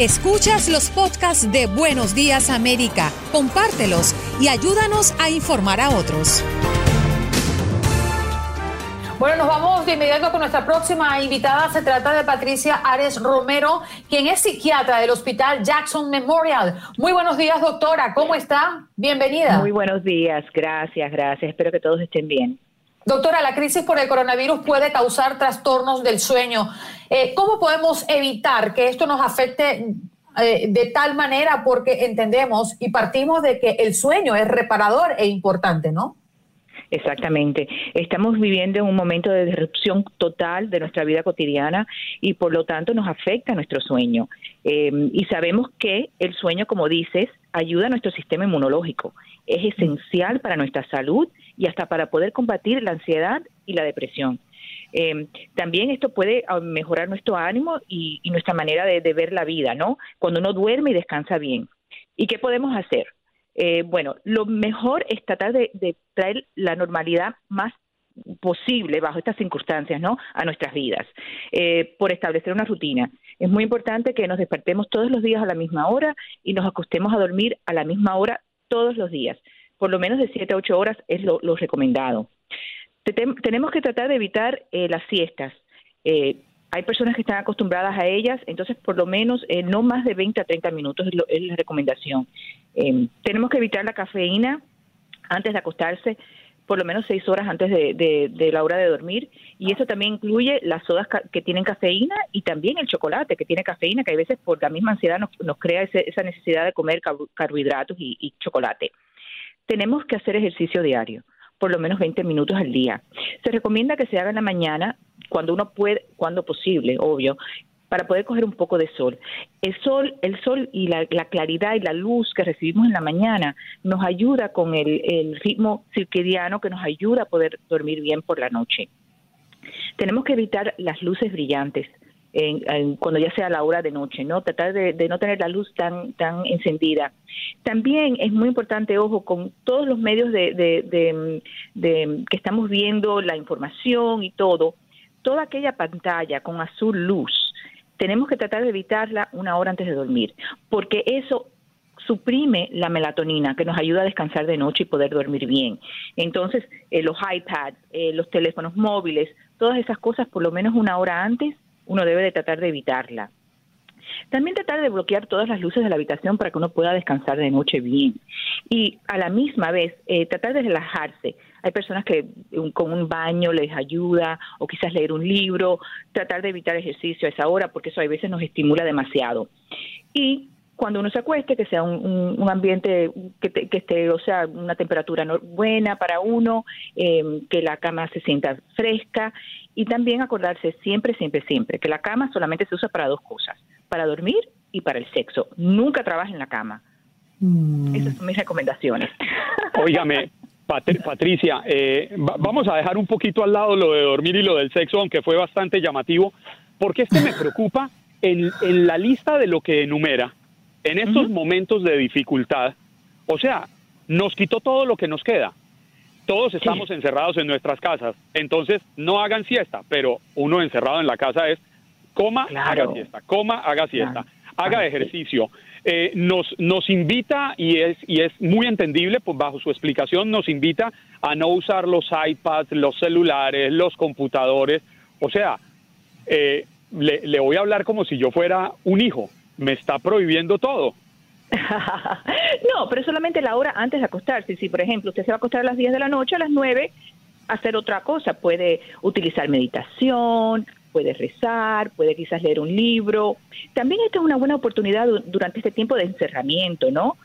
Escuchas los podcasts de Buenos Días América, compártelos y ayúdanos a informar a otros. Bueno, nos vamos de inmediato con nuestra próxima invitada. Se trata de Patricia Ares Romero, quien es psiquiatra del Hospital Jackson Memorial. Muy buenos días, doctora. ¿Cómo está? Bienvenida. Muy buenos días. Gracias, gracias. Espero que todos estén bien. Doctora, la crisis por el coronavirus puede causar trastornos del sueño. Eh, ¿Cómo podemos evitar que esto nos afecte eh, de tal manera? Porque entendemos y partimos de que el sueño es reparador e importante, ¿no? Exactamente. Estamos viviendo en un momento de disrupción total de nuestra vida cotidiana y por lo tanto nos afecta nuestro sueño. Em, y sabemos que el sueño, como dices, ayuda a nuestro sistema inmunológico. Es esencial para nuestra salud y hasta para poder combatir la ansiedad y la depresión. Em, también esto puede ah, mejorar nuestro ánimo y, nuestra manera de, de, ver la vida, ¿no? Cuando uno duerme y descansa bien. ¿Y qué podemos hacer? Eh, bueno, lo mejor es tratar de, traer la normalidad más posible bajo estas circunstancias, ¿no? A nuestras vidas, eh, por establecer una rutina. Es muy importante que nos despertemos todos los días a la misma hora y nos acostemos a dormir a la misma hora todos los días. Por lo menos de 7 a 8 horas es lo, recomendado. tenemos que tratar de evitar eh, las siestas. Eh, hay personas que están acostumbradas a ellas, entonces por lo menos no más de 20 a 30 minutos es, la recomendación. Em, tenemos que evitar la cafeína antes de acostarse, por lo menos seis horas antes de, la hora de dormir, y eso también incluye las sodas que tienen cafeína y también el chocolate que tiene cafeína, que a veces por la misma ansiedad nos, crea esa necesidad de comer carbohidratos y chocolate. Tenemos que hacer ejercicio diario por lo menos 20 minutos al día. Se recomienda que se haga en la mañana cuando uno puede, cuando posible, obvio, para poder coger un poco de sol. El sol, el sol y la, claridad y la luz que recibimos en la mañana nos ayuda con el, ritmo circadiano que nos ayuda a poder dormir bien por la noche. Tenemos que evitar las luces brillantes. cuando ya sea la hora de noche, ¿no? Tratar de, no tener la luz tan, tan encendida. También es muy importante, ojo, con todos los medios de, que estamos viendo, la información y todo, toda aquella pantalla con azul luz, tenemos que tratar de evitarla una hora antes de dormir, porque eso suprime la melatonina que nos ayuda a descansar de noche y poder dormir bien. Entonces, eh, los iPads, eh, los teléfonos móviles, todas esas cosas, por lo menos una hora antes, uno debe de tratar de evitarla. También tratar de bloquear todas las luces de la habitación para que uno pueda descansar de noche bien. Y a la misma vez, eh, tratar de relajarse. Hay personas que con un baño les ayuda o quizás leer un libro, tratar de evitar ejercicio a esa hora porque eso a veces nos estimula demasiado. Y cuando uno se acueste, que sea un, ambiente que, que, esté, o sea, una temperatura buena para uno, em, que la cama se sienta fresca y también acordarse siempre, siempre, siempre que la cama solamente se usa para dos cosas, para dormir y para el sexo. Nunca trabaje en la cama. Mm. Esas son mis recomendaciones. Óigame, Patricia, eh, vamos a dejar un poquito al lado lo de dormir y lo del sexo, aunque fue bastante llamativo, porque este me preocupa en, la lista de lo que enumera, en estos momentos de dificultad, o sea, nos quitó todo lo que nos queda. Todos estamos encerrados en nuestras casas, entonces no hagan siesta, pero uno encerrado en la casa es coma, haga siesta, coma, haga siesta, haga ejercicio. Eh, nos, nos invita, y es, y es muy entendible, pues bajo su explicación, nos invita a no usar los iPads, los celulares, los computadores. O sea, eh, le, le voy a hablar como si yo fuera un hijo. Me está prohibiendo todo. no, pero solamente la hora antes de acostarse. Si, por ejemplo, usted se va a acostar a las 10 de la noche, a las 9, hacer otra cosa. Puede utilizar meditación, puede rezar, puede quizás leer un libro. También esta es una buena oportunidad durante este tiempo de encerramiento, ¿no?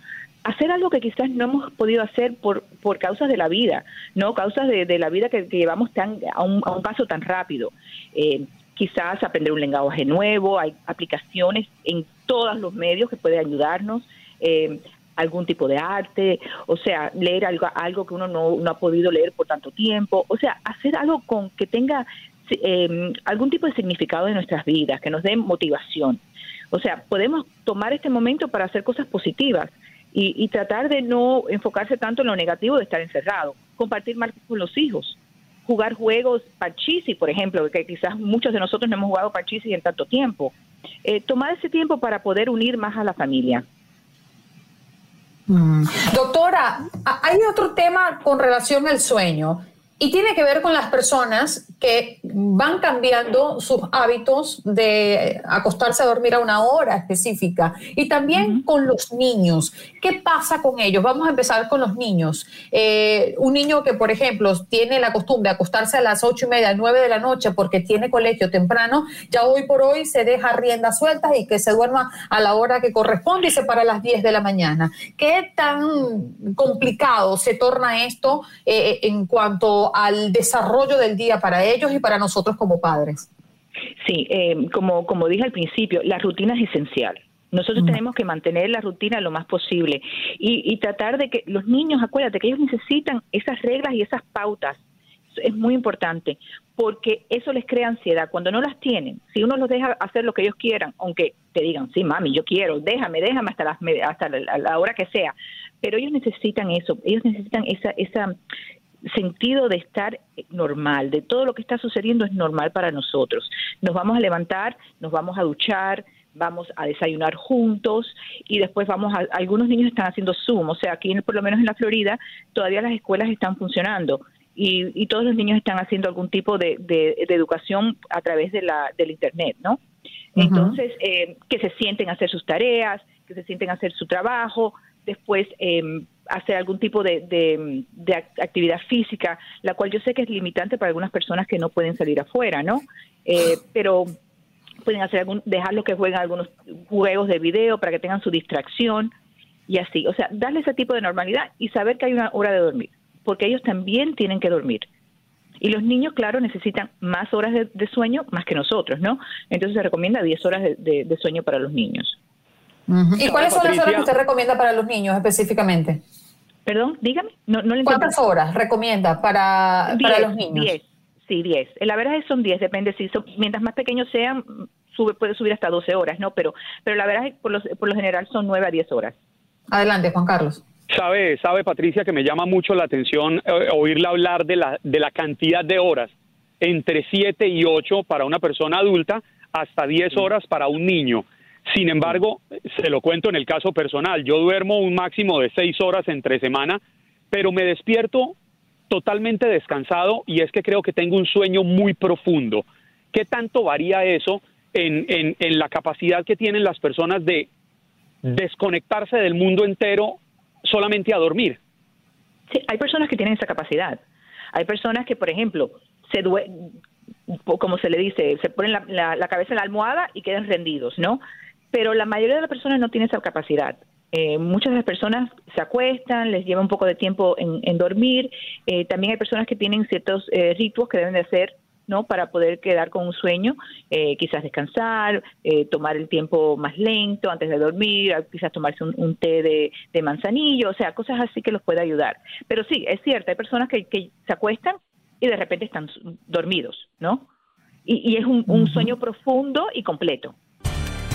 Hacer algo que quizás no hemos podido hacer por, por causas de la vida, ¿no? Causas de, la vida que, llevamos tan, a, un, paso tan rápido. Eh, quizás aprender un lenguaje nuevo, hay aplicaciones en todos los medios que pueden ayudarnos. Eh, algún tipo de arte, o sea, leer algo, algo que uno no, no, ha podido leer por tanto tiempo, o sea, hacer algo con que tenga eh, algún tipo de significado en nuestras vidas, que nos dé motivación. O sea, podemos tomar este momento para hacer cosas positivas y, tratar de no enfocarse tanto en lo negativo de estar encerrado, compartir más con los hijos, jugar juegos parchisi, por ejemplo, que quizás muchos de nosotros no hemos jugado parchisi en tanto tiempo. eh, tomar ese tiempo para poder unir más a la familia. Mm. Doctora, hay otro tema con relación al sueño. Y tiene que ver con las personas que van cambiando sus hábitos de acostarse a dormir a una hora específica y también con los niños. ¿Qué pasa con ellos? Vamos a empezar con los niños. Eh, un niño que, por ejemplo, tiene la costumbre de acostarse a las ocho y media, nueve de la noche porque tiene colegio temprano, ya hoy por hoy se deja riendas sueltas y que se duerma a la hora que corresponde y se para a las diez de la mañana. ¿Qué tan complicado se torna esto eh, en cuanto al desarrollo del día para ellos y para nosotros como padres. Sí, eh, como, como dije al principio, la rutina es esencial. Nosotros tenemos que mantener la rutina lo más posible y, tratar de que los niños, acuérdate que ellos necesitan esas reglas y esas pautas. Es muy importante porque eso les crea ansiedad. Cuando no las tienen, si uno los deja hacer lo que ellos quieran, aunque te digan, sí, mami, yo quiero, déjame, déjame hasta, las, hasta la, la hora que sea, pero ellos necesitan eso, ellos necesitan esa, esa, sentido de estar normal, de todo lo que está sucediendo es normal para nosotros. Nos vamos a levantar, nos vamos a duchar, vamos a desayunar juntos y después vamos a, algunos niños están haciendo Zoom, o sea, aquí por lo menos en la Florida todavía las escuelas están funcionando y, todos los niños están haciendo algún tipo de, educación a través de la, del Internet, ¿no? Entonces, eh, que se sienten a hacer sus tareas, que se sienten a hacer su trabajo, después eh, hacer algún tipo de, actividad física, la cual yo sé que es limitante para algunas personas que no pueden salir afuera, ¿no? Eh, pero pueden hacer algún, dejarlos que jueguen algunos juegos de video para que tengan su distracción y así. O sea, darle ese tipo de normalidad y saber que hay una hora de dormir, porque ellos también tienen que dormir. Y los niños, claro, necesitan más horas de, sueño más que nosotros, ¿no? Entonces se recomienda 10 horas de, sueño para los niños. ¿Y cuáles son las horas que usted recomienda para los niños específicamente? Perdón, dígame. No, no ¿Cuántas horas recomienda para, para los niños? Diez, sí, diez. La verdad es que son diez, depende si son, mientras más pequeños sean, sube, puede subir hasta doce horas, ¿no? Pero, pero la verdad es que por, los, por lo general son nueve a diez horas. Adelante, Juan Carlos. Sabe, sabe Patricia que me llama mucho la atención eh, oírla hablar de la, de la cantidad de horas, entre siete y ocho para una persona adulta, hasta diez horas para un niño. Sin embargo, se lo cuento en el caso personal, yo duermo un máximo de seis horas entre semana, pero me despierto totalmente descansado y es que creo que tengo un sueño muy profundo. ¿Qué tanto varía eso en, en, la capacidad que tienen las personas de desconectarse del mundo entero solamente a dormir? Sí, hay personas que tienen esa capacidad. Hay personas que, por ejemplo, se como se le dice, se ponen la, la cabeza en la almohada y quedan rendidos, ¿no? Pero la mayoría de las personas no tiene esa capacidad. Eh, muchas de las personas se acuestan, les lleva un poco de tiempo en, dormir. Eh, también hay personas que tienen ciertos eh, que deben de hacer ¿no? para poder quedar con un sueño, quizás descansar, tomar el tiempo más lento antes de dormir, quizás tomarse un, té de, manzanillo, o sea, cosas así que los puede ayudar. Pero sí, es cierto, hay personas que, se acuestan y de repente están dormidos, ¿no? Y, es un sueño profundo y completo.